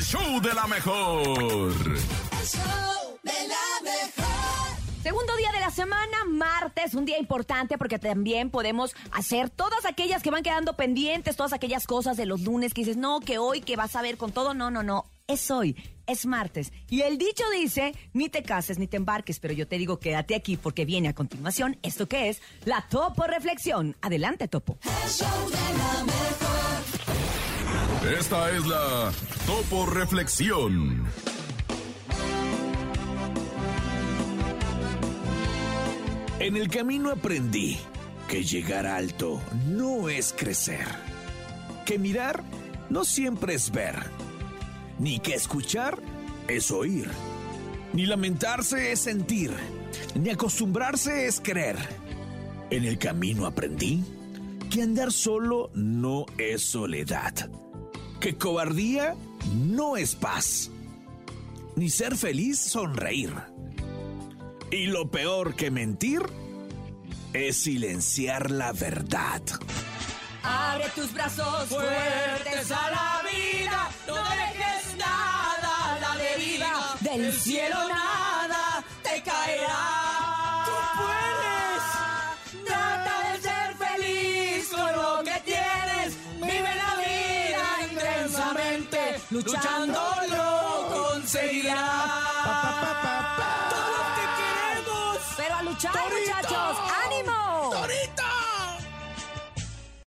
el show de la mejor. El show de la mejor. Segundo día de la semana, martes, un día importante porque también podemos hacer todas aquellas que van quedando pendientes, todas aquellas cosas de los lunes que dices, no, que hoy, que vas a ver con todo, no, no, no, es hoy, es martes. Y el dicho dice, ni te cases ni te embarques, pero yo te digo, quédate aquí porque viene a continuación esto que es la Topo Reflexión. Adelante, Topo. El show de la mejor. Esta es la Topo Reflexión. En el camino aprendí que llegar alto no es crecer, que mirar no siempre es ver, ni que escuchar es oír, ni lamentarse es sentir, ni acostumbrarse es creer. En el camino aprendí que andar solo no es soledad, que cobardía no es paz, ni ser feliz sonreír. Y lo peor que mentir es silenciar la verdad. Abre tus brazos fuertes a la vida, no dejes nada a la deriva, del cielo nada intensamente, luchando lo conseguirás. Todo lo que queremos, pero a luchar muchachos.